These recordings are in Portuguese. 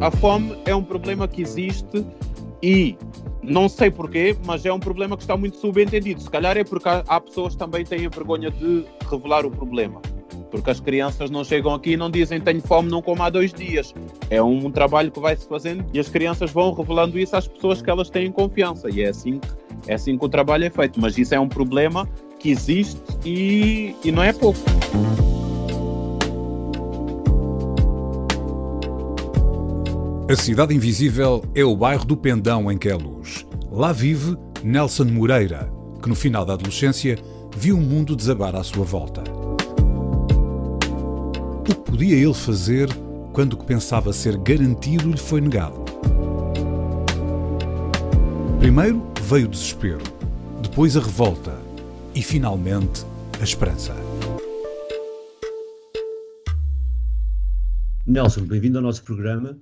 A fome é um problema que existe e não sei porquê, mas é um problema que está muito subentendido. Se calhar é porque há pessoas que também têm a vergonha de revelar o problema. Porque as crianças não chegam aqui e não dizem tenho fome, não como há dois dias. É um trabalho que vai se fazendo e as crianças vão revelando isso às pessoas que elas têm confiança. E é assim que, é assim que o trabalho é feito. Mas isso é um problema que existe e, e não é pouco. A Cidade Invisível é o bairro do Pendão em que é luz. Lá vive Nelson Moreira, que no final da adolescência viu o mundo desabar à sua volta. O que podia ele fazer quando o que pensava ser garantido lhe foi negado? Primeiro veio o desespero, depois a revolta e finalmente a esperança. Nelson, bem-vindo ao nosso programa.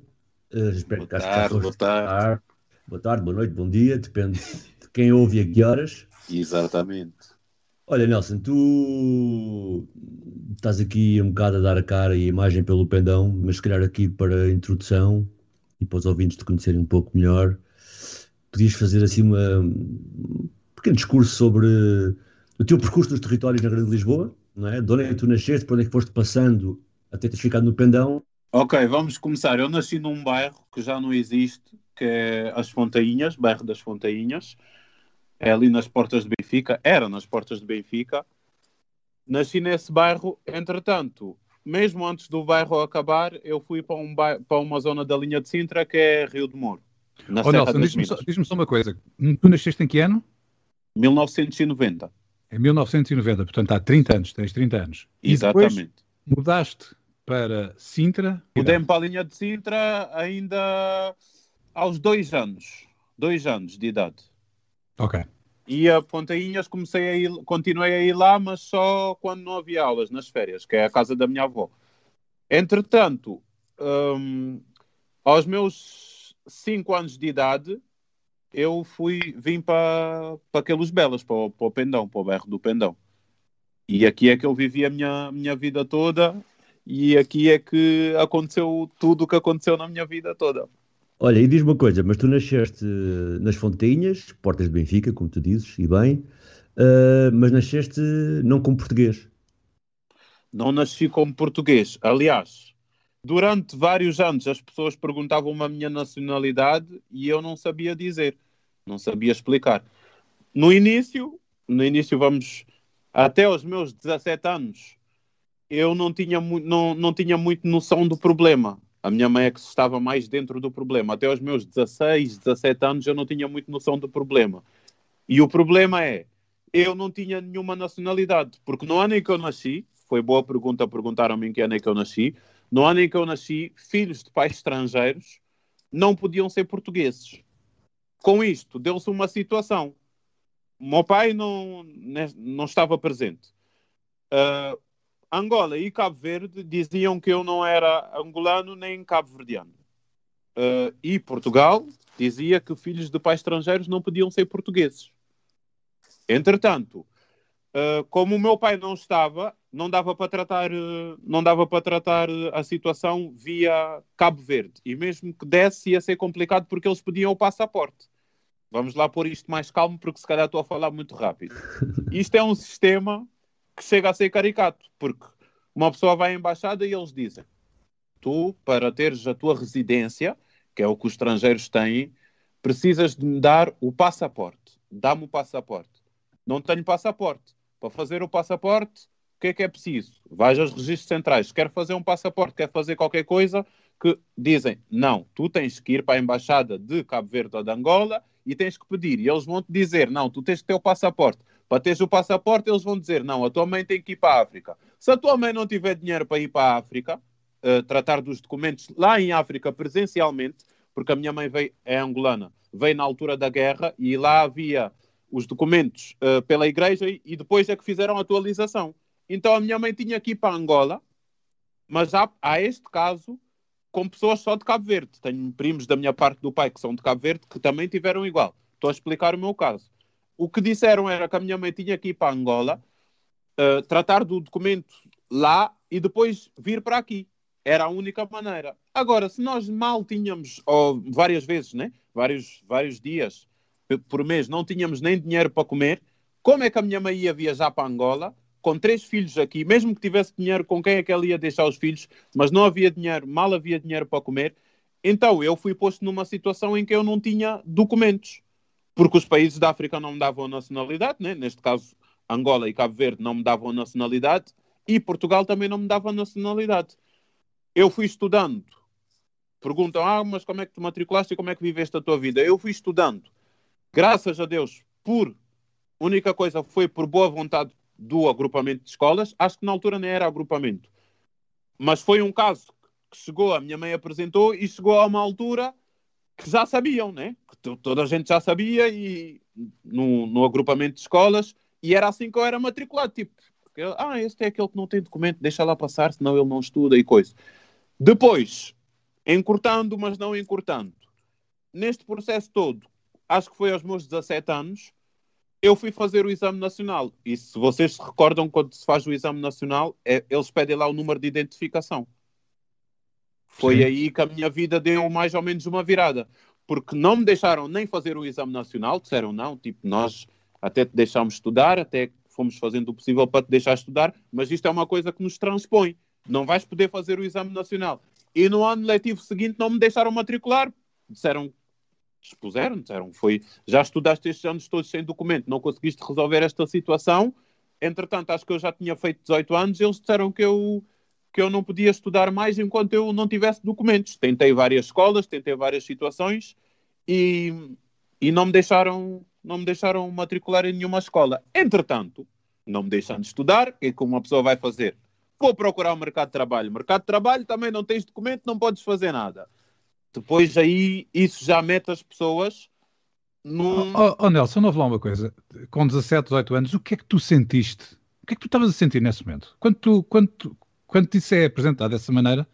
Uh, espero boa, tarde, boa tarde. Boa tarde, boa noite, bom dia, depende de quem ouve e a que horas. Exatamente. Olha, Nelson, tu estás aqui um bocado a dar a cara e a imagem pelo pendão, mas se calhar aqui para a introdução e para os ouvintes te conhecerem um pouco melhor, podias fazer assim uma, um pequeno discurso sobre o teu percurso nos territórios na Grande Lisboa, não é? De onde é que tu nasceste, por onde é que foste passando até teres ficado no pendão Ok, vamos começar. Eu nasci num bairro que já não existe, que é as Fontainhas, bairro das Fontainhas. É ali nas portas de Benfica. Era nas portas de Benfica. Nasci nesse bairro, entretanto, mesmo antes do bairro acabar, eu fui para, um bairro, para uma zona da linha de Sintra que é Rio de Moro. Na oh, Nelson, diz-me só, diz só uma coisa. Tu nasceste em que ano? 1990. Em 1990, portanto há 30 anos, tens 30 anos. Exatamente. mudaste para Sintra? Mudei para a linha de Sintra ainda aos dois anos. Dois anos de idade. Ok. E a Pontainhas comecei a ir, continuei a ir lá, mas só quando não havia aulas, nas férias, que é a casa da minha avó. Entretanto, um, aos meus cinco anos de idade, eu fui, vim para, para aqueles belas, para, para o Pendão, para o bairro do Pendão. E aqui é que eu vivi a minha, minha vida toda e aqui é que aconteceu tudo o que aconteceu na minha vida toda. Olha, e diz uma coisa, mas tu nasceste nas Fontinhas, Portas de Benfica, como tu dizes, e bem, uh, mas nasceste não como português. Não nasci como português. Aliás, durante vários anos as pessoas perguntavam-me a minha nacionalidade e eu não sabia dizer, não sabia explicar. No início, no início vamos até aos meus 17 anos, eu não tinha, não, não tinha muito noção do problema. A minha mãe é que estava mais dentro do problema. Até aos meus 16, 17 anos eu não tinha muito noção do problema. E o problema é, eu não tinha nenhuma nacionalidade, porque no ano em que eu nasci, foi boa pergunta, perguntaram-me em que ano é que eu nasci, no ano em que eu nasci, filhos de pais estrangeiros não podiam ser portugueses. Com isto, deu-se uma situação. O meu pai não, né, não estava presente. Uh, Angola e Cabo Verde diziam que eu não era angolano nem cabo-verdiano. Uh, e Portugal dizia que filhos de pais estrangeiros não podiam ser portugueses. Entretanto, uh, como o meu pai não estava, não dava para tratar, uh, não dava para tratar a situação via Cabo Verde. E mesmo que desse, ia ser complicado porque eles pediam o passaporte. Vamos lá pôr isto mais calmo, porque se calhar estou a falar muito rápido. Isto é um sistema que chega a ser caricato, porque uma pessoa vai à embaixada e eles dizem: tu, para teres a tua residência, que é o que os estrangeiros têm, precisas de me dar o passaporte. Dá-me o passaporte. Não tenho passaporte. Para fazer o passaporte, o que é que é preciso? Vais aos registros centrais. Quer fazer um passaporte, quer fazer qualquer coisa, que dizem: não, tu tens que ir para a embaixada de Cabo Verde ou de Angola e tens que pedir. E eles vão te dizer: não, tu tens que ter o passaporte. Para teres o passaporte, eles vão dizer: não, a tua mãe tem que ir para a África. Se a tua mãe não tiver dinheiro para ir para a África, uh, tratar dos documentos lá em África presencialmente, porque a minha mãe veio, é angolana, veio na altura da guerra e lá havia os documentos uh, pela igreja e, depois é que fizeram a atualização. Então a minha mãe tinha que ir para Angola, mas há, há este caso com pessoas só de Cabo Verde. Tenho primos da minha parte do pai que são de Cabo Verde que também tiveram igual. Estou a explicar o meu caso. O que disseram era que a minha mãe tinha que ir para Angola, uh, tratar do documento lá e depois vir para aqui. Era a única maneira. Agora, se nós mal tínhamos, ou várias vezes, né? vários, vários dias por mês, não tínhamos nem dinheiro para comer, como é que a minha mãe ia viajar para Angola, com três filhos aqui, mesmo que tivesse dinheiro, com quem é que ela ia deixar os filhos, mas não havia dinheiro, mal havia dinheiro para comer. Então eu fui posto numa situação em que eu não tinha documentos, porque os países da África não me davam nacionalidade, né? neste caso Angola e Cabo Verde não me davam nacionalidade, e Portugal também não me dava nacionalidade. Eu fui estudando. Perguntam, ah, mas como é que tu matriculaste e como é que viveste a tua vida? Eu fui estudando. Graças a Deus, por única coisa foi por boa vontade do agrupamento de escolas. Acho que na altura nem era agrupamento. Mas foi um caso que chegou, a minha mãe apresentou e chegou a uma altura que já sabiam, né? Que toda a gente já sabia e no, no agrupamento de escolas e era assim que eu era matriculado, tipo, ah, este é aquele que não tem documento, deixa lá passar, senão ele não estuda e coisa. Depois, encurtando, mas não encurtando, neste processo todo, acho que foi aos meus 17 anos, eu fui fazer o exame nacional. E se vocês se recordam, quando se faz o exame nacional, é, eles pedem lá o número de identificação. Foi Sim. aí que a minha vida deu mais ou menos uma virada. Porque não me deixaram nem fazer o exame nacional, disseram não, tipo, nós até te deixámos estudar, até fomos fazendo o possível para te deixar estudar, mas isto é uma coisa que nos transpõe. Não vais poder fazer o exame nacional. E no ano letivo seguinte não me deixaram matricular. Disseram expuseram, disseram foi, já estudaste estes anos todos sem documento, não conseguiste resolver esta situação, entretanto acho que eu já tinha feito 18 anos, eles disseram que eu, que eu não podia estudar mais enquanto eu não tivesse documentos. Tentei várias escolas, tentei várias situações e, e não me deixaram não me deixaram matricular em nenhuma escola. Entretanto, não me deixando de estudar, o que é que uma pessoa vai fazer? Vou procurar o mercado de trabalho. Mercado de trabalho também não tens documento, não podes fazer nada depois aí isso já mete as pessoas num. Oh, oh, Nelson, não vou lá uma coisa. Com 17, 18 anos, o que é que tu sentiste? O que é que tu estavas a sentir nesse momento? Quando, tu, quando, tu, quando isso é apresentado dessa maneira,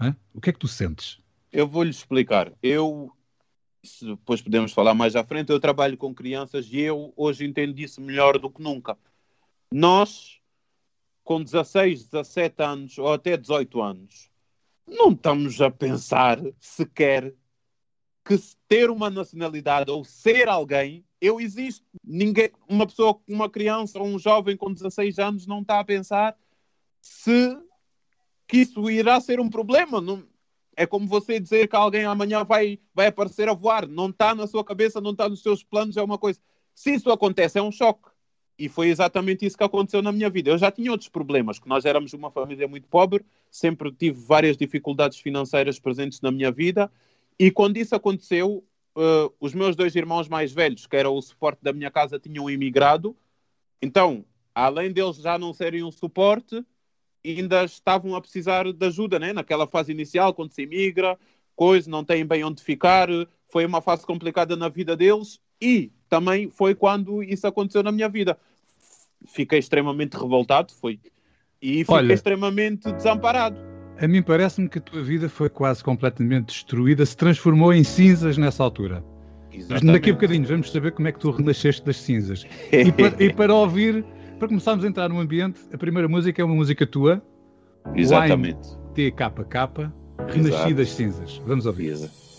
é? o que é que tu sentes? Eu vou-lhe explicar. Eu, depois podemos falar mais à frente, eu trabalho com crianças e eu hoje entendo isso melhor do que nunca. Nós, com 16, 17 anos ou até 18 anos, não estamos a pensar sequer que ter uma nacionalidade ou ser alguém, eu existo. Ninguém, uma pessoa, uma criança ou um jovem com 16 anos não está a pensar se que isso irá ser um problema. Não, é como você dizer que alguém amanhã vai, vai aparecer a voar. Não está na sua cabeça, não está nos seus planos, é uma coisa. Se isso acontece, é um choque. E foi exatamente isso que aconteceu na minha vida. Eu já tinha outros problemas, que nós éramos uma família muito pobre, sempre tive várias dificuldades financeiras presentes na minha vida, e quando isso aconteceu, uh, os meus dois irmãos mais velhos, que eram o suporte da minha casa, tinham imigrado. Então, além deles já não serem um suporte, ainda estavam a precisar de ajuda, né? Naquela fase inicial, quando se imigra, coisa, não têm bem onde ficar, foi uma fase complicada na vida deles e também foi quando isso aconteceu na minha vida fiquei extremamente revoltado, foi. E fiquei Olha, extremamente desamparado. A mim parece-me que a tua vida foi quase completamente destruída, se transformou em cinzas nessa altura. Exatamente. Mas daqui a bocadinho vamos saber como é que tu renasceste das cinzas. E para, e para ouvir, para começarmos a entrar no ambiente, a primeira música é uma música tua. Exatamente. TKK, Renasci das Cinzas. Vamos ouvir. Exato.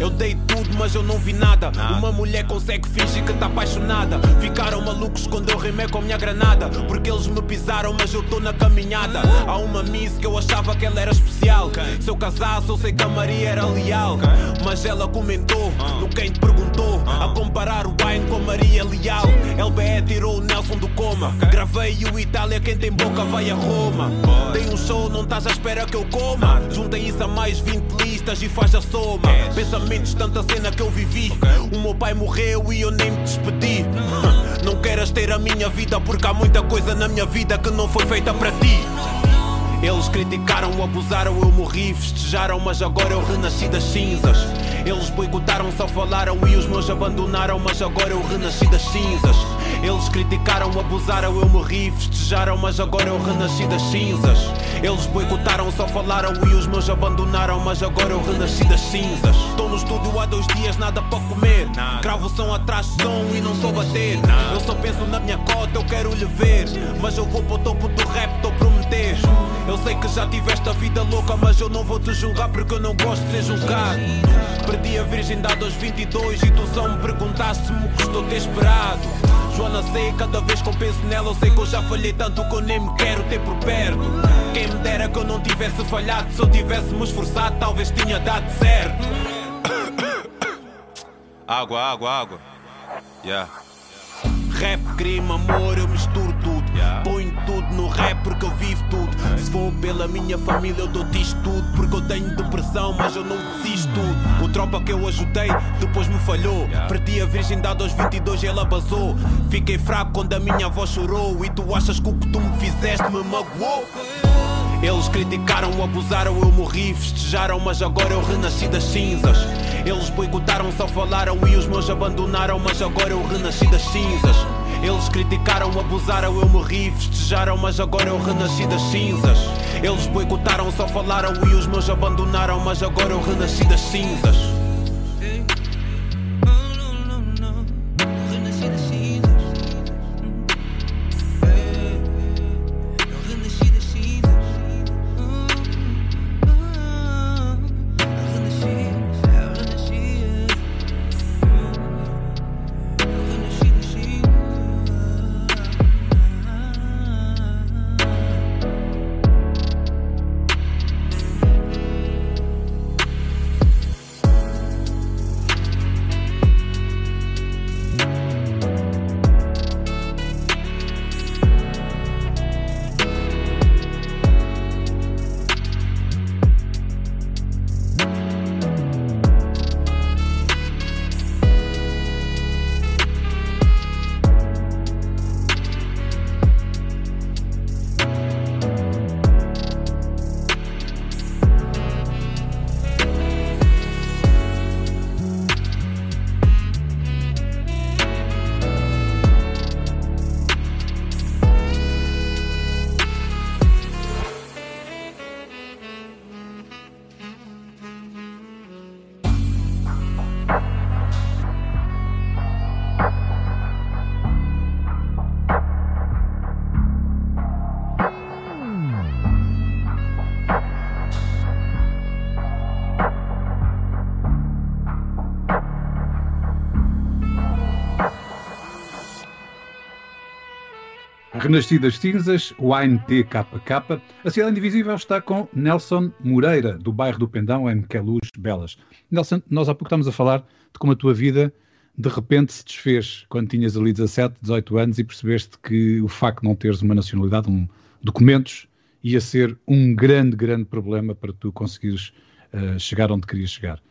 Eu dei tudo, mas eu não vi nada. nada. Uma mulher consegue fingir que tá apaixonada. Ficaram malucos quando eu rimei com minha granada. Porque eles me pisaram, mas eu tô na caminhada. Há uma miss que eu achava que ela era especial. Okay. Se eu casasse, eu sei que a Maria era leal. Okay. Mas ela comentou uh. no quem te perguntou. Uh. A comparar o Wayne com a Maria Leal. LBE tirou o Nelson do coma. Okay. Gravei o Itália, quem tem boca vai a Roma. Dei um show, não estás à espera que eu coma. Juntei isso a mais 20 listas e faz a soma. Pensa pensamentos, tanta cena que eu vivi. O meu pai morreu e eu nem me despedi. Não queras ter a minha vida porque há muita coisa na minha vida que não foi feita para ti. Eles criticaram, abusaram, eu morri, festejaram, mas agora eu renasci das cinzas. Eles boicotaram, só falaram e os meus abandonaram, mas agora eu renasci das cinzas. Eles criticaram, abusaram, eu morri, festejaram, mas agora eu renasci das cinzas. Eles boicotaram, só falaram e os meus abandonaram, mas agora eu renasci das cinzas. Estou no estúdio há dois dias, nada para comer. Cravo som atrás de som e não estou a bater. Eu só penso na minha cota, eu quero lhe ver. Mas eu vou para o topo do rap, estou prometer. Eu sei que já tiveste a vida louca, mas eu não vou te julgar porque eu não gosto de ser julgado. Perdi a virgindade aos 22 e tu só me perguntaste se me custou ter esperado. Joana, sei, cada vez que eu penso nela, eu sei que eu já falhei tanto que eu nem me quero ter por perto. Quem me dera que eu não tivesse falhado, se eu tivesse me esforçado, talvez tinha dado certo. água, água, água. Yeah. Rap, crime, amor, eu misturo. Ponho tudo no rap porque eu vivo tudo. Se for pela minha família, eu dou-te isto tudo. Porque eu tenho depressão, mas eu não desisto tudo. O tropa que eu ajudei, depois me falhou. Perdi a virgindade aos 22 e ela basou. Fiquei fraco quando a minha avó chorou. E tu achas que o que tu me fizeste me magoou? Eles criticaram, abusaram, eu morri, festejaram, mas agora eu renasci das cinzas. Eles boicotaram, só falaram e os meus abandonaram, mas agora eu renasci das cinzas. Eles criticaram, abusaram, eu morri, festejaram, mas agora eu renasci das cinzas. Eles boicotaram, só falaram e os meus abandonaram, mas agora eu renasci das cinzas. Renascidas Cinzas, o ANTKK. A Cidade Invisível está com Nelson Moreira, do bairro do Pendão, em Queluz Belas. Nelson, nós há pouco estamos a falar de como a tua vida de repente se desfez quando tinhas ali 17, 18 anos e percebeste que o facto de não teres uma nacionalidade, um, documentos, ia ser um grande, grande problema para tu conseguires uh, chegar onde querias chegar.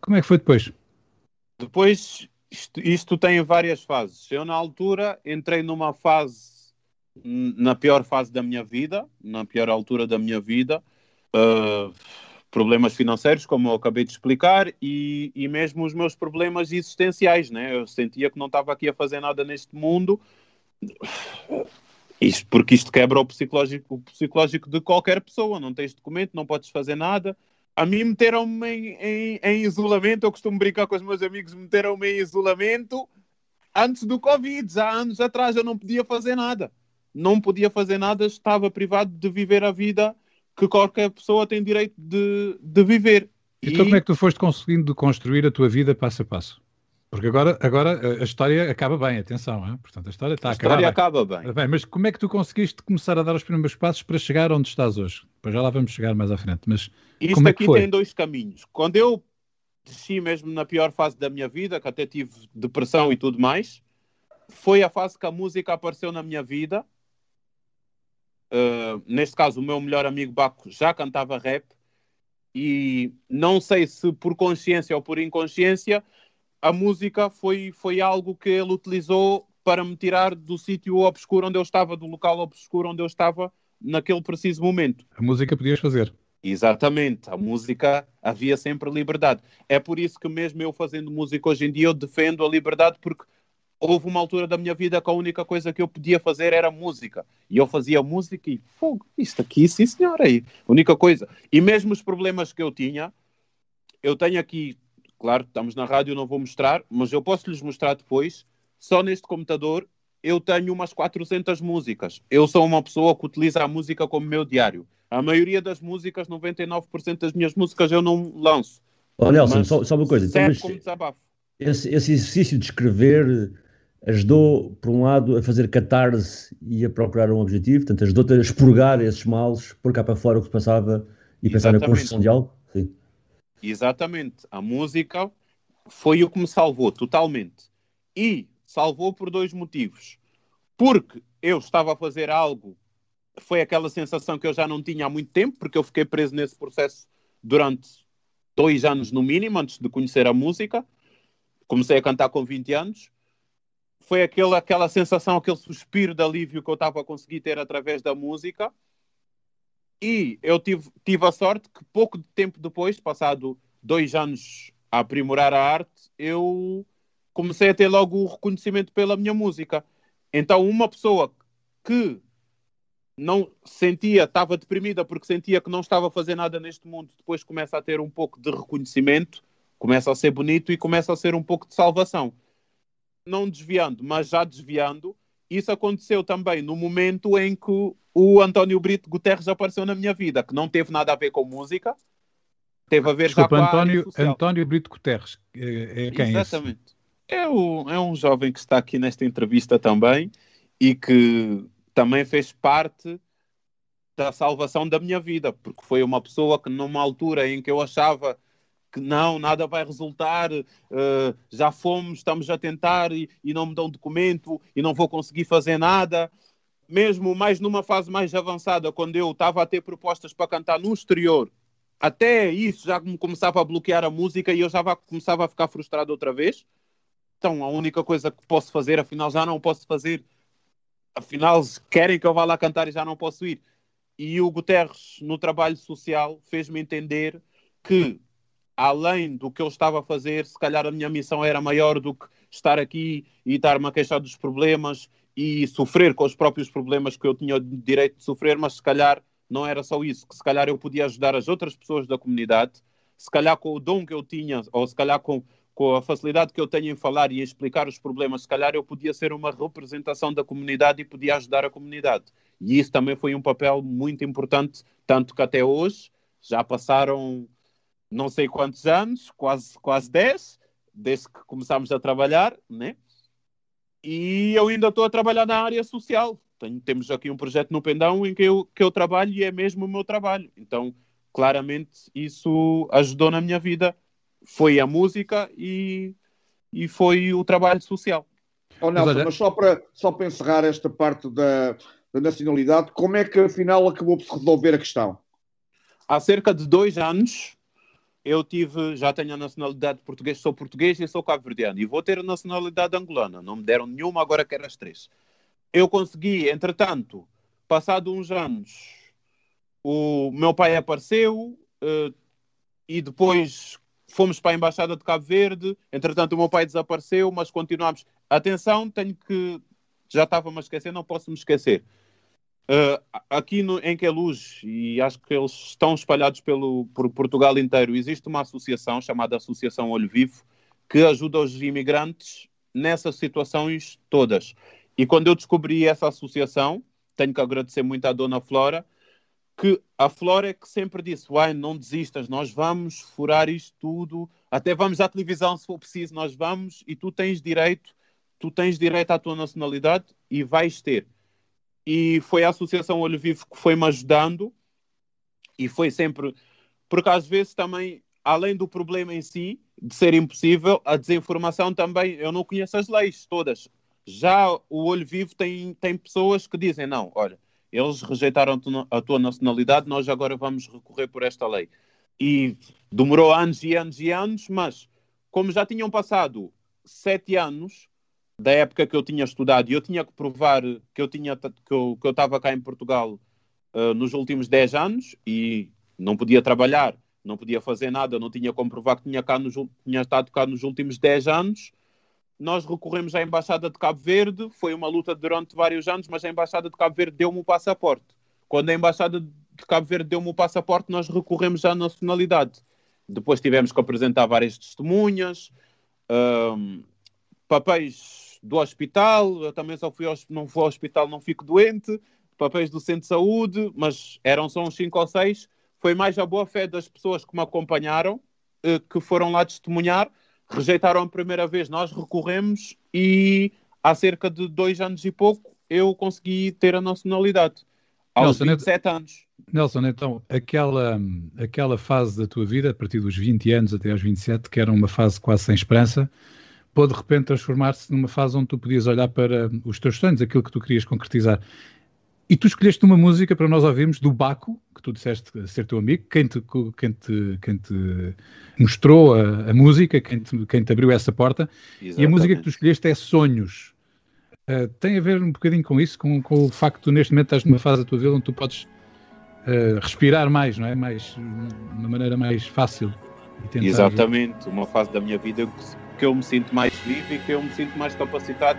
Como é que foi depois? Depois, isto, isto tem várias fases. Eu, na altura, entrei numa fase na pior fase da minha vida, na pior altura da minha vida, uh, problemas financeiros, como eu acabei de explicar, e, e mesmo os meus problemas existenciais, né? Eu sentia que não estava aqui a fazer nada neste mundo, isto, porque isto quebra o psicológico, o psicológico de qualquer pessoa, não tens documento, não podes fazer nada. A mim meteram-me em, em, em isolamento, eu costumo brincar com os meus amigos, meteram-me em isolamento antes do Covid, já há anos atrás eu não podia fazer nada não podia fazer nada, estava privado de viver a vida que qualquer pessoa tem direito de, de viver. Então, e... como é que tu foste conseguindo construir a tua vida passo a passo? Porque agora, agora a história acaba bem, atenção, hein? portanto a história está a, a história acaba bem. bem. Mas como é que tu conseguiste começar a dar os primeiros passos para chegar onde estás hoje? Pois já lá vamos chegar mais à frente, mas Isto como é aqui que foi? tem dois caminhos. Quando eu desci mesmo na pior fase da minha vida, que até tive depressão e tudo mais, foi a fase que a música apareceu na minha vida Uh, neste caso, o meu melhor amigo Baco já cantava rap E não sei se por consciência ou por inconsciência, a música foi, foi algo que ele utilizou para me tirar do sítio obscuro onde eu estava, do local obscuro onde eu estava naquele preciso momento. A música podias fazer. Exatamente, a música havia sempre liberdade. É por isso que, mesmo eu fazendo música hoje em dia, eu defendo a liberdade, porque houve uma altura da minha vida que a única coisa que eu podia fazer era música. E eu fazia música e fogo, isto aqui, sim senhora, aí, única coisa. E mesmo os problemas que eu tinha, eu tenho aqui, claro, estamos na rádio, não vou mostrar, mas eu posso lhes mostrar depois. Só neste computador eu tenho umas 400 músicas. Eu sou uma pessoa que utiliza a música como meu diário. A maioria das músicas, 99% das minhas músicas, eu não lanço. Oh, Nelson, só, só, uma coisa. Então, mas. Esse, esse, exercício de escrever ajudou, por um lado, a fazer catarse e a procurar um objetivo, portanto, ajudou-te a expurgar esses males, pôr cá para fora o que se passava e pensar Exatamente. na construção de algo? Sim. Exatamente. A música foi o que me salvou totalmente. E salvou por dois motivos. Porque eu estava a fazer algo, foi aquela sensação que eu já não tinha há muito tempo, porque eu fiquei preso nesse processo durante dois anos no mínimo, antes de conhecer a música. Comecei a cantar com 20 anos. Foi aquela, aquela sensação, aquele suspiro de alívio que eu estava a conseguir ter através da música. E eu tive, tive a sorte que pouco tempo depois, passado dois anos a aprimorar a arte, eu comecei a ter logo o reconhecimento pela minha música. Então, uma pessoa que não sentia, estava deprimida porque sentia que não estava a fazer nada neste mundo, depois começa a ter um pouco de reconhecimento, começa a ser bonito e começa a ser um pouco de salvação. Não desviando, mas já desviando, isso aconteceu também no momento em que o António Brito Guterres apareceu na minha vida, que não teve nada a ver com música, teve a ver Desculpa, já com António, António Brito Guterres, é, é quem Exatamente. É, o, é um jovem que está aqui nesta entrevista também e que também fez parte da salvação da minha vida, porque foi uma pessoa que numa altura em que eu achava que não, nada vai resultar, uh, já fomos, estamos a tentar e, e, não me dão documento e não vou conseguir fazer nada. Mesmo mais numa fase mais avançada, quando eu estava a ter propostas para cantar no exterior, até isso já me começava a bloquear a música e eu já começava a ficar frustrado outra vez então a única coisa que posso fazer, afinal já não posso fazer, afinal querem que eu vá lá cantar e já não posso ir. E o Guterres, no trabalho social, fez-me entender que, além do que eu estava a fazer, se calhar a minha missão era maior do que estar aqui e estar-me a queixar dos problemas e sofrer com os próprios problemas que eu tinha o direito de sofrer, mas se calhar não era só isso, que se calhar eu podia ajudar as outras pessoas da comunidade, se calhar com o dom que eu tinha, ou se calhar com com a facilidade que eu tenho em falar e explicar os problemas, se calhar eu podia ser uma representação da comunidade e podia ajudar a comunidade. E isso também foi um papel muito importante, tanto que até hoje já passaram não sei quantos anos, quase, quase 10, desde que começámos a trabalhar, né? E eu ainda estou a trabalhar na área social. Tenho, temos aqui um projeto no Pendão em que eu, que eu trabalho e é mesmo o meu trabalho. Então, claramente, isso ajudou na minha vida foi a música e, e foi o trabalho social. Oh, Nelson, mas, olha... mas só, para, só para encerrar esta parte da, da nacionalidade, como é que afinal acabou por se resolver a questão? Há cerca de dois anos eu tive, já tenho a nacionalidade portuguesa, sou português e sou cabo-verdiano, e vou ter a nacionalidade angolana. Não me deram nenhuma, agora quero as três. Eu consegui, entretanto, passado uns anos, o meu pai apareceu uh, e depois fomos para a Embaixada de Cabo Verde, entretanto o meu pai desapareceu, mas continuamos. Atenção, tenho que. Já estava-me a esquecer, não posso me esquecer. Uh, aqui no, em Queluz, e acho que eles estão espalhados pelo, por Portugal inteiro, existe uma associação chamada Associação Olho Vivo que ajuda os imigrantes nessas situações todas. E quando eu descobri essa associação, tenho que agradecer muito à Dona Flora, que a Flora é que sempre disse: Uai, não desistas, nós vamos furar isto tudo, até vamos à televisão se for preciso, nós vamos e tu tens direito, tu tens direito à tua nacionalidade e vais ter. E foi a Associação Olho Vivo que foi-me ajudando e foi sempre. Porque às vezes também, além do problema em si, de ser impossível, a desinformação também, eu não conheço as leis todas. Já o Olho Vivo tem, tem pessoas que dizem: não, olha eles rejeitaram a tua nacionalidade, nós agora vamos recorrer por esta lei. e demorou anos e anos e anos, mas como já tinham passado sete anos da época que eu tinha estudado e eu tinha que provar que eu tinha que eu estava cá em Portugal uh, nos últimos dez anos e não podia trabalhar, não podia fazer nada, não tinha como provar que tinha, cá nos, tinha estado cá nos últimos dez anos. Nós recorremos à Embaixada de Cabo Verde, foi uma luta durante vários anos, mas a Embaixada de Cabo Verde deu-me o passaporte. Quando a Embaixada de Cabo Verde deu-me o passaporte, nós recorremos à nacionalidade. Depois tivemos que apresentar várias testemunhas, um, papéis do hospital. Eu também só fui ao, não fui ao hospital, não fico doente. Papéis do centro de saúde, mas eram só uns 5 ou 6. Foi mais a boa fé das pessoas que me acompanharam, eh, que foram lá testemunhar. Rejeitaram a primeira vez, nós recorremos e há cerca de dois anos e pouco eu consegui ter a nacionalidade. Aos Nelson, 27 anos. Nelson, então, aquela, aquela fase da tua vida, a partir dos 20 anos até aos 27, que era uma fase quase sem esperança, pôde de repente transformar-se numa fase onde tu podias olhar para os teus sonhos, aquilo que tu querias concretizar. E tu escolheste uma música para nós ouvirmos do Baco, que tu disseste ser teu amigo, quem te, quem te, quem te mostrou a, a música, quem te, quem te abriu essa porta. Exatamente. E a música que tu escolheste é Sonhos. Uh, tem a ver um bocadinho com isso, com, com o facto de tu neste momento estás numa fase da tua vida onde tu podes uh, respirar mais, não é? Mais, de uma maneira mais fácil. Exatamente, uma fase da minha vida que, que eu me sinto mais vivo e que eu me sinto mais capacitado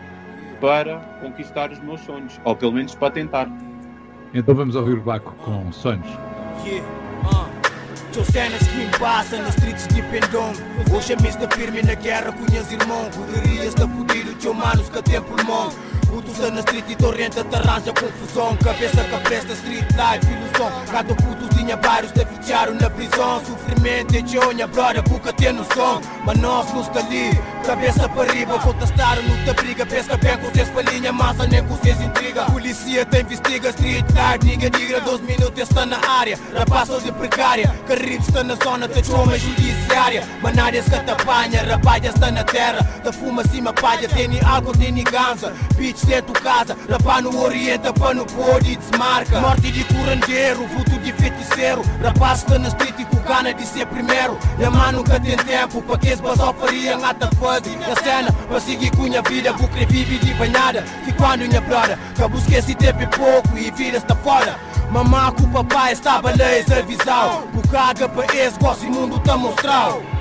para conquistar os meus sonhos, ou pelo menos para tentar. Então vamos ouvir o Baco com sonhos. Yeah, uh. cenas que me passam nas streets de Pendom Hoje é mista firme na guerra com meus irmãos Poderias-te fudir o teu manos que tem pulmão Puto está na street e torrenta te arranja confusão Cabeça que presta street life, ilusão Cada puto tinha vários ficharam na prisão. Sofrimento e tchonha, brother, boca tem noção Mas nós não está ali, cabeça para riba. Contestaram no te briga, pesca bem com seus palhinha Massa nem com seus intriga. Polícia te investiga, street life, ninguém diga. 12 minutos está na área, rapaz de precária. Carribe está na zona, te chama judiciária. Manárias que te apanha, rapalha está na terra. Te fuma cima palha, tem álcool, tem ganza. Bitch dentro casa Rapá no orienta, pá no pôde e desmarca. Morte de curandeiro, vulto de feiticeiro Rapaz está na street e com gana de ser primeiro. Minha mãe nunca tem tempo para que esse basal faria Ngata fuzzy, a cena para seguir com minha vida Bucre vive de banhada, que quando minha brother busquei esse tempo pouco e vira está fora Mamá com o papai estava laser visão. Bucaga para esse gosto e mundo tá mostrado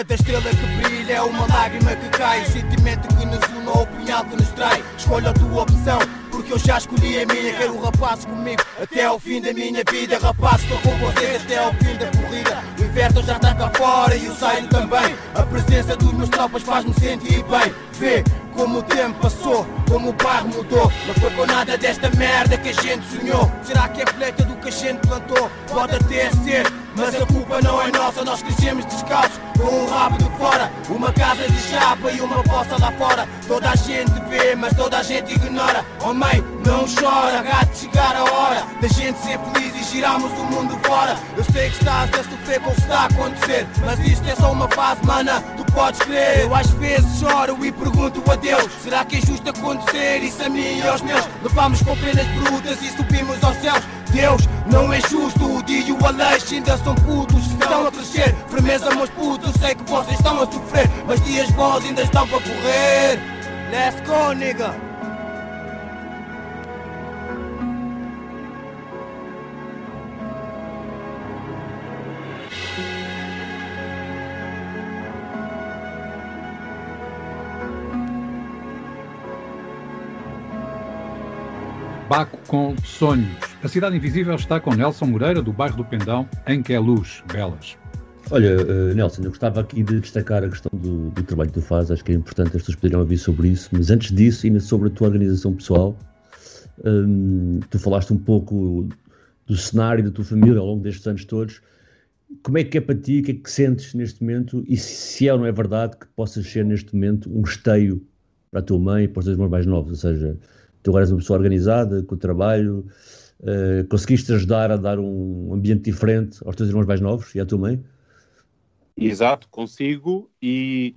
cada estrela que brilha é uma lágrima que cai. Sentimento que nos une ou punhal que nos trai. Escolha a tua opção, porque eu já escolhi a minha. Quero um rapaz comigo até ao fim da minha vida. Rapaz, estou com vocês até ao fim da corrida. O inverno já está cá fora e o saio também. A presença dos meus tropas faz-me sentir bem. Vê como o tempo passou, como o bairro mudou. Não foi com nada desta merda que a gente sonhou. Será que é colheita do que a gente plantou? Pode até ser, mas a culpa não é nossa. Nós crescemos descalços, com o rabo de fora. Uma casa de chapa e uma poça lá fora. Toda a gente vê, mas toda a gente ignora. Oh mãe, não chora, gato, chegar a hora da gente ser feliz e girarmos o mundo fora. Eu sei que estás a sofrer com o que está a acontecer, mas isto é só uma fase, mana, tu podes crer. Eu às vezes choro e pergunto a Deus: será que é justo acontecer isso a mim e aos meus? Levamos com penas brutas e subimos aos céus. Deus, não é justo, o dia e o Aleixo ainda são putos, estão a crescer. Firmeza, meus putos, sei que vocês estão a sofrer, mas dias bons ainda estão para correr. Let's go, nigga. Com Sonhos. A Cidade Invisível está com Nelson Moreira, do bairro do Pendão, em que é luz, belas. Olha, uh, Nelson, eu gostava aqui de destacar a questão do, do, trabalho que tu fazes, acho que é importante as pessoas poderem ouvir sobre isso, mas antes disso, ainda sobre a tua organização pessoal, um, tu falaste um pouco do cenário da tua família ao longo destes anos todos, como é que é para ti, o que é que sentes neste momento? E se é ou não é verdade que possas ser neste momento um esteio para a tua mãe e para os teus irmãos mais novos, ou seja, Tu agora és uma pessoa organizada, com o trabalho, uh, conseguiste ajudar a dar um ambiente diferente aos teus irmãos mais novos e à tua mãe? Exato, consigo e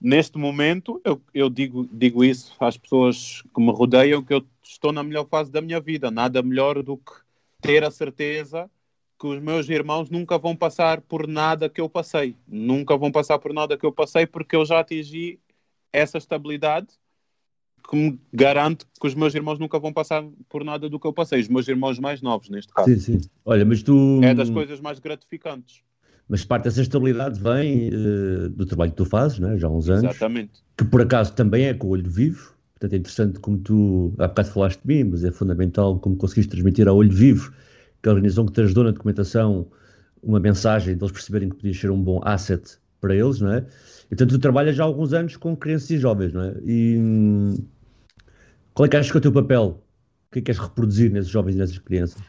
neste momento eu, eu digo, digo isso às pessoas que me rodeiam que eu estou na melhor fase da minha vida, nada melhor do que ter a certeza que os meus irmãos nunca vão passar por nada que eu passei. Nunca vão passar por nada que eu passei porque eu já atingi essa estabilidade que me garante que os meus irmãos nunca vão passar por nada do que eu passei. Os meus irmãos mais novos, neste caso. Sim, sim. Olha, mas tu... É das coisas mais gratificantes. Mas parte dessa estabilidade vem uh, do trabalho que tu fazes, né? já há uns anos. Exatamente. Que por acaso também é com o olho vivo. Portanto, é interessante como tu, há bocado falaste de mim, mas é fundamental como conseguiste transmitir ao olho vivo que a organização que te ajudou na documentação uma mensagem deles perceberem que podias ser um bom asset para eles, não é? E, portanto, tu trabalhas já há alguns anos com crianças e jovens, não é? E hum, qual é que achas que é o teu papel? O que é que queres reproduzir nesses jovens e nessas crianças?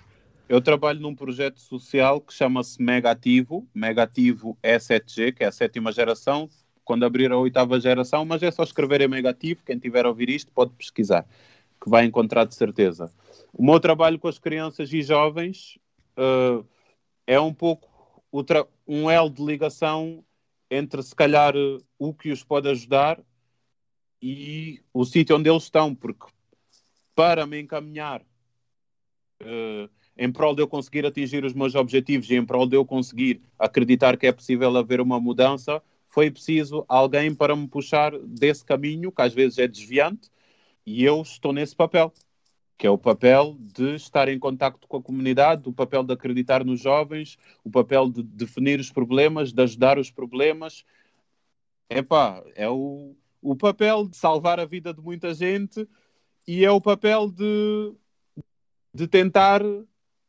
Eu trabalho num projeto social que chama-se Megativo, Megativo E7G, que é a sétima geração, quando abrir a oitava geração, mas é só escrever em Megativo, quem tiver a ouvir isto pode pesquisar, que vai encontrar de certeza. O meu trabalho com as crianças e jovens uh, é um pouco um elo de ligação entre, se calhar, o que os pode ajudar e o sítio onde eles estão, porque para me encaminhar uh, em prol de eu conseguir atingir os meus objetivos e em prol de eu conseguir acreditar que é possível haver uma mudança, foi preciso alguém para me puxar desse caminho, que às vezes é desviante, e eu estou nesse papel que é o papel de estar em contacto com a comunidade, o papel de acreditar nos jovens, o papel de definir os problemas, de ajudar os problemas. Epá, é o, o papel de salvar a vida de muita gente e é o papel de, de tentar.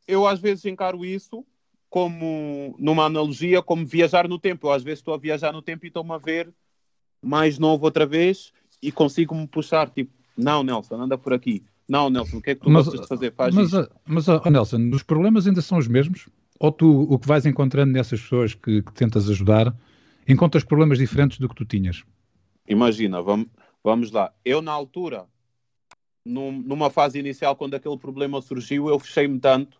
Eu às vezes encaro isso como numa analogia, como viajar no tempo. Eu às vezes estou a viajar no tempo e estou-me a ver mais novo outra vez e consigo me puxar, tipo, não, Nelson, anda por aqui não, Nelson, o que é que tu mas, gostas de fazer? Faz mas, isto. mas oh, Nelson, os problemas ainda são os mesmos? Ou tu, o que vais encontrando nessas pessoas que, que tentas ajudar, encontras problemas diferentes do que tu tinhas? Imagina, vamos, vamos lá. Eu, na altura, num, numa fase inicial, quando aquele problema surgiu, eu fechei-me tanto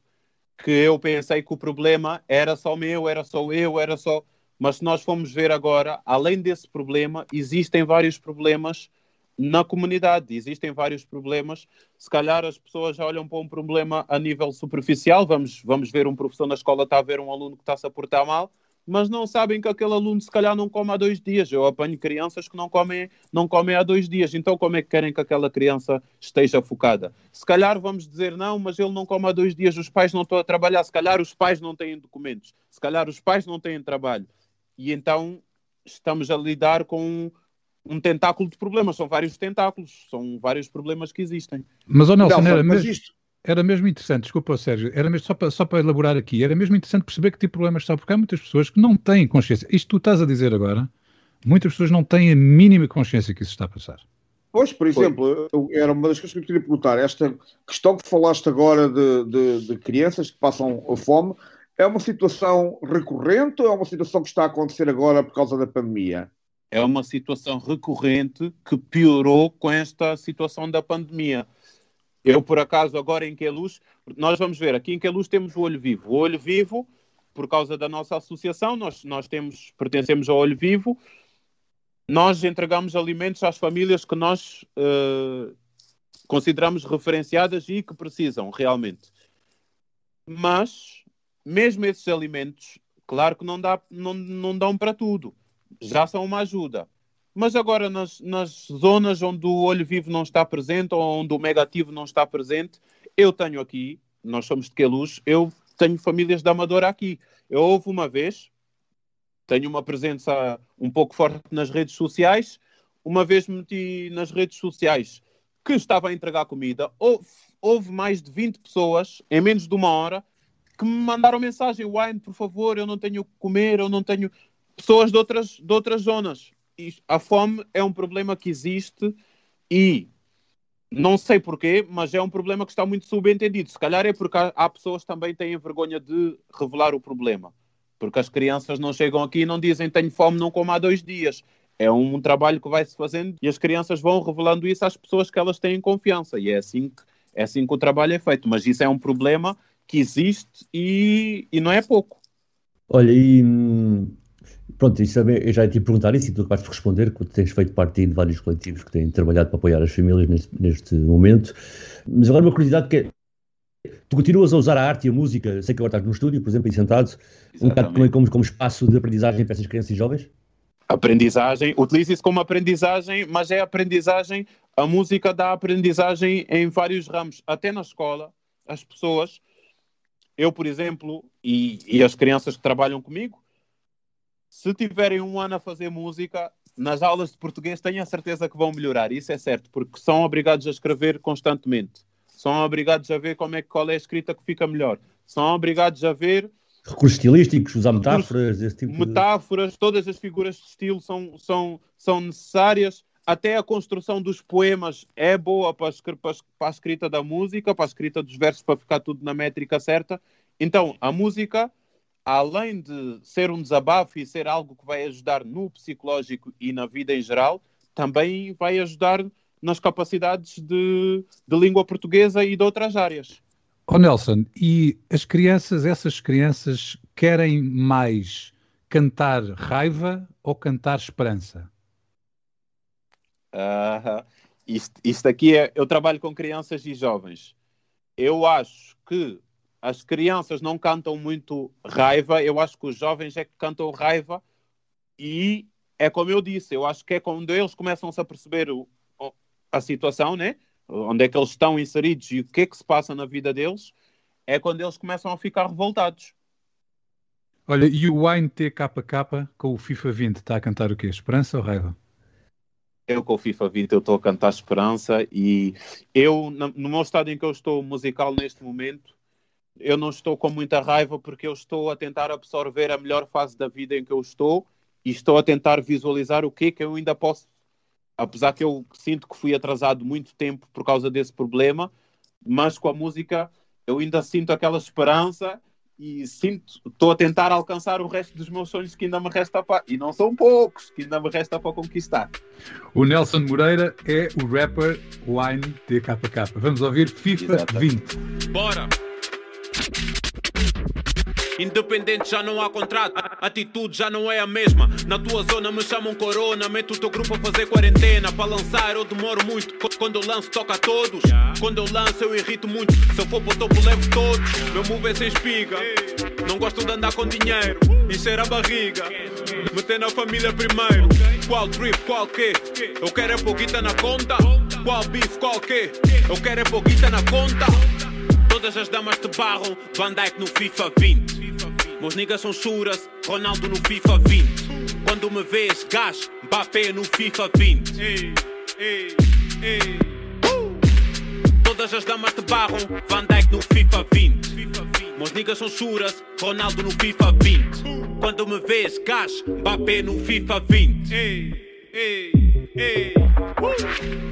que eu pensei que o problema era só meu, era só eu, era só. Mas se nós formos ver agora, além desse problema, existem vários problemas na comunidade. Existem vários problemas. Se calhar as pessoas já olham para um problema a nível superficial. Vamos, vamos ver um professor na escola está a ver um aluno que está-se a portar mal, mas não sabem que aquele aluno se calhar não come há dois dias. Eu apanho crianças que não comem, não comem há dois dias. Então como é que querem que aquela criança esteja focada? Se calhar vamos dizer não, mas ele não come há dois dias, os pais não estão a trabalhar. Se calhar os pais não têm documentos. Se calhar os pais não têm trabalho. E então estamos a lidar com um tentáculo de problemas, são vários tentáculos, são vários problemas que existem. Mas, oh Nelson, era, mesmo, isto... era mesmo interessante, desculpa, Sérgio, era mesmo, só para, só para elaborar aqui, era mesmo interessante perceber que tipo de problemas são, porque há muitas pessoas que não têm consciência. Isto que tu estás a dizer agora, muitas pessoas não têm a mínima consciência que isso está a passar. Pois, por exemplo, era uma das coisas que eu queria perguntar. Esta questão que falaste agora de, de, de crianças que passam fome, é uma situação recorrente ou é uma situação que está a acontecer agora por causa da pandemia? é uma situação recorrente que piorou com esta situação da pandemia. Eu, por acaso, agora em Queluz, nós vamos ver, aqui em Queluz temos o Olho Vivo. O Olho Vivo, por causa da nossa associação, nós, nós temos, pertencemos ao Olho Vivo, nós entregamos alimentos às famílias que nós uh, consideramos referenciadas e que precisam realmente. Mas, mesmo esses alimentos, claro que não, dá, não, não dão para tudo já são uma ajuda. Mas agora, nas, nas zonas onde o olho vivo não está presente ou onde o negativo não está presente, eu tenho aqui, nós somos de Queluz, eu tenho famílias da Amadora aqui. Eu houve uma vez, tenho uma presença um pouco forte nas redes sociais, uma vez meti nas redes sociais que estava a entregar comida, houve, houve mais de 20 pessoas, em menos de uma hora, que me mandaram mensagem, Wine, por favor, eu não tenho o que comer, eu não tenho pessoas de outras, de outras zonas. A fome é um problema que existe e não sei porquê, mas é um problema que está muito subentendido. Se calhar é porque há, pessoas que também têm vergonha de revelar o problema. Porque as crianças não chegam aqui e não dizem tenho fome, não como há dois dias. é um trabalho que vai se fazendo e as crianças vão revelando isso às pessoas que elas têm confiança e é assim que, é assim que o trabalho é feito. Mas isso é um problema que existe e, e não é pouco. Olha, e pronto, isso também, eu já ia te perguntar isso e tu acabaste de responder, que tens feito parte de vários coletivos que têm trabalhado para apoiar as famílias neste, neste momento. Mas agora uma curiosidade que é, tu continuas a usar a arte e a música, sei que agora estás no estúdio, por exemplo, aí sentado, Exatamente. um bocado também como, como espaço de aprendizagem para essas crianças e jovens? Aprendizagem, utilize isso como aprendizagem, mas é aprendizagem, a música dá aprendizagem em vários ramos, até na escola, as pessoas, eu, por exemplo, e, e as crianças que trabalham comigo, se tiverem um ano a fazer música, nas aulas de português tenho a certeza que vão melhorar, isso é certo, porque são obrigados a escrever constantemente, são obrigados a ver como é, qual é a escrita que fica melhor, são obrigados a ver recursos estilísticos, usar metáforas, esse tipo Metáforas, de... todas as figuras de estilo são, são, são necessárias. Até a construção dos poemas é boa para para a escrita da música, para a escrita dos versos, para ficar tudo na métrica certa. Então, a música, além de ser um desabafo e ser algo que vai ajudar no psicológico e na vida em geral, também vai ajudar nas capacidades de, de língua portuguesa e de outras áreas. Oh Nelson, e as crianças, essas crianças querem mais cantar raiva ou cantar esperança? Uh, isto, isto aqui é. Eu trabalho com crianças e jovens. Eu acho que as crianças não cantam muito raiva, eu acho que os jovens é que cantam raiva e é como eu disse, eu acho que é quando eles começam -se a perceber o, a situação, né? onde é que eles estão inseridos e o que é que se passa na vida deles, é quando eles começam a ficar revoltados. Olha, e o Wine TKK com o FIFA 20 está a cantar o quê? Esperança ou raiva? Eu com o FIFA 20 eu estou a cantar esperança e eu, no meu estado em que eu estou musical neste momento, eu não estou com muita raiva porque eu estou a tentar absorver a melhor fase da vida em que eu estou e estou a tentar visualizar o que é que eu ainda posso apesar que eu sinto que fui atrasado muito tempo por causa desse problema, mas com a música eu ainda sinto aquela esperança e sinto, estou a tentar alcançar o resto dos meus sonhos que ainda me resta para, e não são poucos, que ainda me resta para conquistar. O Nelson Moreira é o rapper Wine TKK. Vamos ouvir FIFA Exato. 20. Bora! Independente já não há contrato, a atitude já não é a mesma. Na tua zona me chamam corona, meto o teu grupo a fazer quarentena. Para lançar eu demoro muito, quando eu lanço toca a todos. Quando eu lanço eu irrito muito, se eu for para o topo levo todos. Meu move é sem espiga, não gosto de andar com dinheiro. Encher a barriga, meter na família primeiro. Qual trip, qual que? Eu quero é pouquita na conta. Qual beef, qual que? Eu quero é pouquita na conta. Todas as damas te barram, Van Dijk no FIFA 20. Meus niggas são churas, Ronaldo no FIFA 20. Quando me vês, gás, Mbappé no FIFA 20. Ei, ei, ei. Todas as damas te barram, Van Dijk no FIFA 20. Meus niggas são churas, Ronaldo no FIFA 20. Quando me vês, gás, Mbappé no FIFA 20. Ei, ei, ei.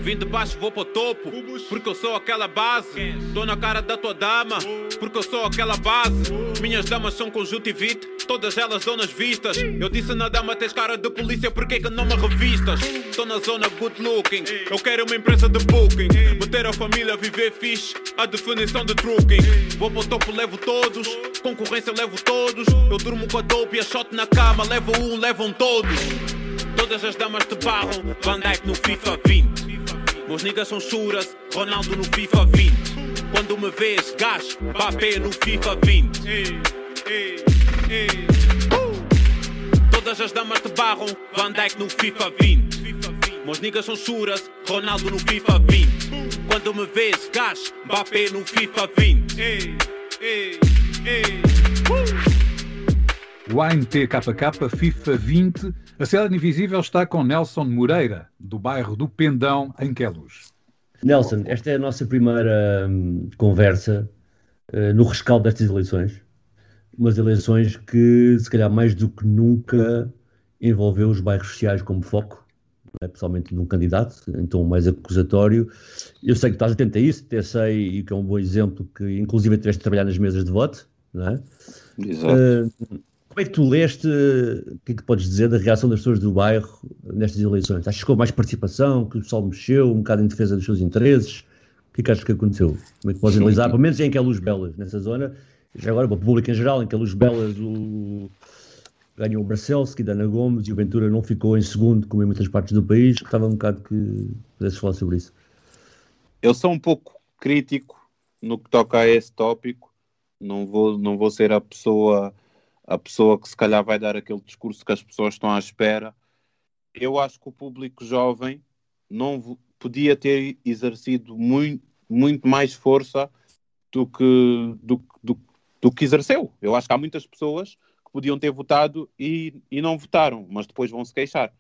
Vim de baixo, vou pro topo, porque eu sou aquela base. Tô na cara da tua dama, porque eu sou aquela base. Minhas damas são conjuntivite, todas elas donas vistas. Eu disse na dama, tens cara de polícia, porque é que não me revistas? Tô na zona good looking, eu quero uma empresa de booking. Meter a família, viver fixe, a definição de truking. Vou pro topo, levo todos, concorrência, levo todos. Eu durmo com a dope e a shot na cama, levo um, levam todos. Todas as damas te barram, Van Dijk no FIFA 20. Meus niggas são churas, Ronaldo no FIFA 20. Quando me vês, gás, Mbappé no FIFA 20. Ei, ei, ei. Todas as damas te barram, Van Dijk no FIFA 20. Meus niggas são churas, Ronaldo no FIFA 20. Quando me vês, gás, Mbappé no FIFA 20. Ei, Wine TKK FIFA 20 a Cela Invisível está com Nelson Moreira, do bairro do Pendão, em Queluz. Nelson, esta é a nossa primeira hum, conversa uh, no rescaldo destas eleições. Umas eleições que, se calhar, mais do que nunca envolveu os bairros sociais como foco, é? pessoalmente num candidato, então mais acusatório. Eu sei que estás atento a isso, até sei, e que é um bom exemplo, que inclusive tiveste de trabalhar nas mesas de voto, não é? Exato. Uh, Como é que tu leste, o que é que podes dizer da reação das pessoas do bairro nestas eleições? Achas que houve mais participação, que o pessoal mexeu um bocado em defesa dos seus interesses? O que é que achas que aconteceu? Como é que podes analisar, pelo menos em que é Luz Belas, nessa zona, já agora para o público em geral, em que a Luz Belas o... ganhou o Barcelski, Dana Gomes e o Ventura não ficou em segundo, como em muitas partes do país. Estava um bocado que pudesses falar sobre isso. Eu sou um pouco crítico no que toca a esse tópico. Não vou, não vou ser a pessoa a pessoa que se calhar vai dar aquele discurso que as pessoas estão à espera. Eu acho que o público jovem não podia ter exercido muito, muito mais força do que, do, do, do que exerceu. Eu acho que há muitas pessoas que podiam ter votado e, e não votaram, mas depois vão se queixar.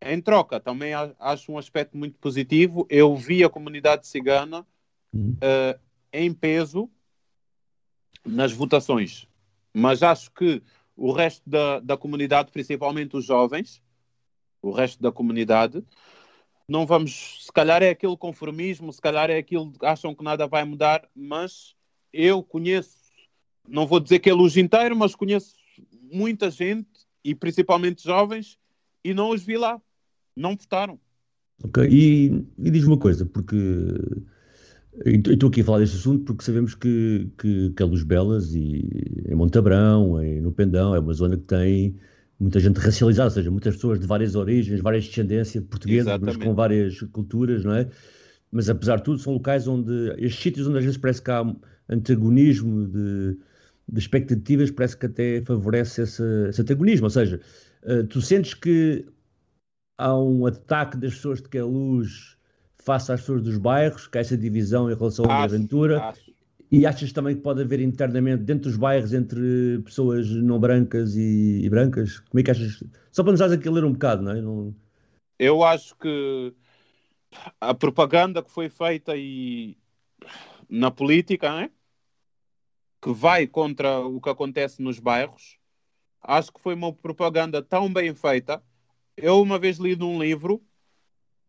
Em troca, também acho um aspecto muito positivo. Eu vi a comunidade cigana uh, em peso nas votações mas acho que o resto da, da comunidade, principalmente os jovens, o resto da comunidade, não vamos, se calhar é aquele conformismo, se calhar é aquilo que acham que nada vai mudar, mas eu conheço, não vou dizer que é luz inteiro, mas conheço muita gente, e principalmente jovens, e não os vi lá, não votaram. Ok, e, e diz uma coisa, porque Estou aqui a falar deste assunto porque sabemos que, que, que a Luz Belas e em Montabrão, em, no Pendão, é uma zona que tem muita gente racializada, ou seja, muitas pessoas de várias origens, várias descendências portuguesas, mas com várias culturas, não é? Mas apesar de tudo, são locais onde, estes sítios onde às vezes parece que há antagonismo de, de expectativas, parece que até favorece esse, esse antagonismo, ou seja, uh, tu sentes que há um ataque das pessoas de que a luz face às pessoas dos bairros, que há essa divisão em relação à aventura. E achas também que pode haver internamente dentro dos bairros entre pessoas não brancas e, e brancas? Como é que achas? Só para nos dar aqui a ler um bocado, não é? Não... Eu acho que a propaganda que foi feita e na política, não é? que vai contra o que acontece nos bairros, acho que foi uma propaganda tão bem feita. Eu uma vez li num livro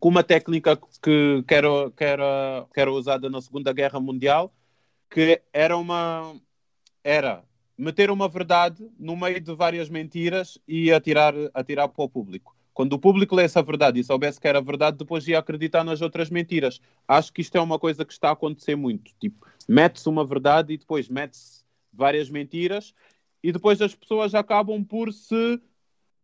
com uma técnica que, que, era, que, era, que era usada na Segunda Guerra Mundial, que era uma era meter uma verdade no meio de várias mentiras e atirar, atirar para o público. Quando o público lê essa verdade e soubesse que era verdade, depois ia acreditar nas outras mentiras. Acho que isto é uma coisa que está a acontecer muito. Tipo, mete-se uma verdade e depois mete-se várias mentiras e depois as pessoas acabam por se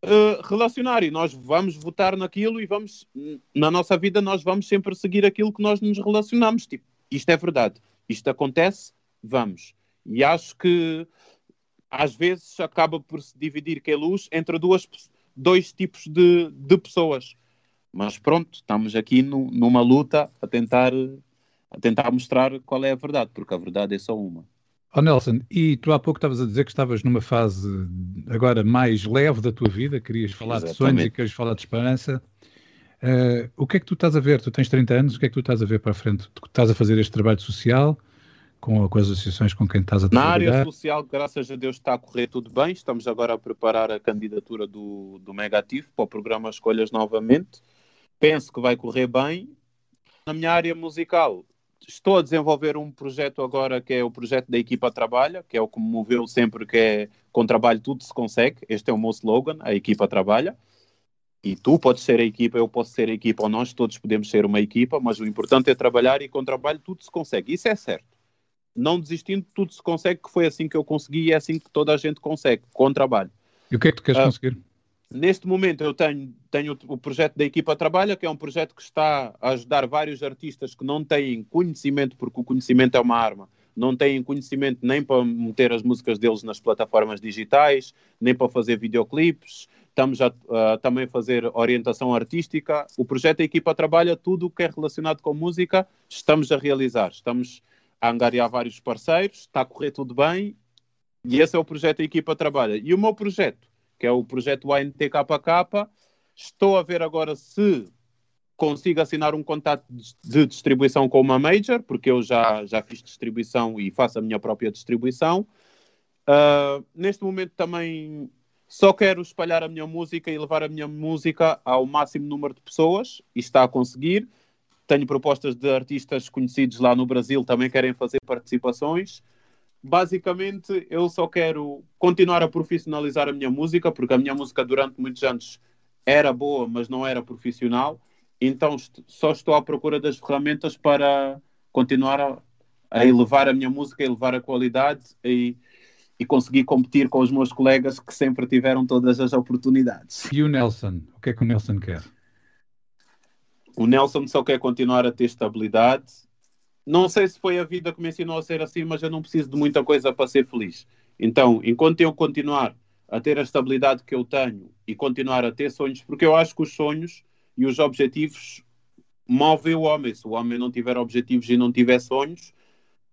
uh, relacionar e nós vamos votar naquilo e vamos, na nossa vida, nós vamos sempre seguir aquilo que nós nos relacionamos. Tipo, isto é verdade, isto acontece, vamos. E acho que às vezes acaba por se dividir que é luz entre duas, dois tipos de, de pessoas. Mas pronto, estamos aqui no, numa luta a tentar, a tentar mostrar qual é a verdade, porque a verdade é só uma. Oh Nelson, e tu há pouco estavas a dizer que estavas numa fase agora mais leve da tua vida, querias falar Exatamente. de sonhos e querias falar de esperança. Uh, o que é que tu estás a ver? Tu tens 30 anos, o que é que tu estás a ver para a frente? Tu estás a fazer este trabalho social com, com as associações com quem estás a trabalhar? Na área social, graças a Deus, está a correr tudo bem. Estamos agora a preparar a candidatura do, do Megativo para o programa Escolhas novamente. Penso que vai correr bem. Na minha área musical, estou a desenvolver um projeto agora que é o projeto da equipa trabalha, que é o que me moveu sempre, que é com trabalho tudo se consegue. Este é o meu slogan, a equipa trabalha. E tu podes ser a equipa, eu posso ser a equipa, ou nós todos podemos ser uma equipa, mas o importante é trabalhar e com trabalho tudo se consegue. Isso é certo. Não desistindo, tudo se consegue, que foi assim que eu consegui e é assim que toda a gente consegue, com trabalho. E o que é que tu queres uh, conseguir? Neste momento eu tenho, tenho o projeto da Equipa Trabalha, que é um projeto que está a ajudar vários artistas que não têm conhecimento, porque o conhecimento é uma arma, não têm conhecimento nem para meter as músicas deles nas plataformas digitais, nem para fazer videoclipes. Estamos a, a também fazer orientação artística. O projeto da Equipa Trabalha, tudo o que é relacionado com música, estamos a realizar. Estamos a angariar vários parceiros, está a correr tudo bem, e esse é o projeto da Equipa Trabalha. E o meu projeto que é o projeto ANTKK. Estou a ver agora se consigo assinar um contrato de distribuição com uma major, porque eu já, já fiz distribuição e faço a minha própria distribuição. Uh, neste momento também só quero espalhar a minha música e levar a minha música ao máximo número de pessoas, e está a conseguir. Tenho propostas de artistas conhecidos lá no Brasil, também querem fazer participações. Basicamente eu só quero continuar a profissionalizar a minha música, porque a minha música durante muitos anos era boa, mas não era profissional. Então só estou à procura das ferramentas para continuar a, a elevar a minha música, a elevar a qualidade e, e conseguir competir com os meus colegas que sempre tiveram todas as oportunidades. E o Nelson? O que é que o Nelson quer? O Nelson só quer continuar a ter estabilidade não sei se foi a vida que me ensinou a ser assim, mas eu não preciso de muita coisa para ser feliz. Então, enquanto eu continuar a ter a estabilidade que eu tenho e continuar a ter sonhos, porque eu acho que os sonhos e os objetivos movem o homem. Se o homem não tiver objetivos e não tiver sonhos,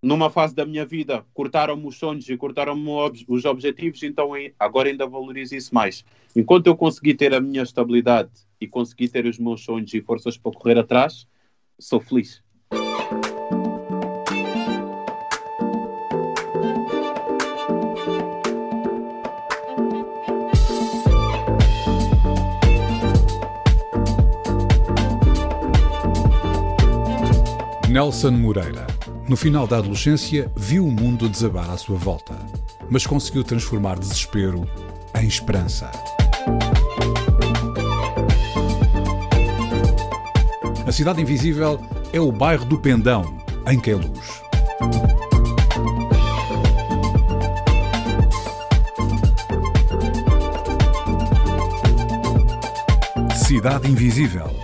numa fase da minha vida cortaram-me os sonhos e cortaram-me os objetivos, então agora ainda valorizo isso mais. Enquanto eu conseguir ter a minha estabilidade e conseguir ter os meus sonhos e forças para correr atrás, sou feliz. Nelson Moreira. No final da adolescência, viu o mundo desabar à sua volta, mas conseguiu transformar desespero em esperança. A Cidade Invisível é o bairro do Pendão, em Queluz. Cidade Invisível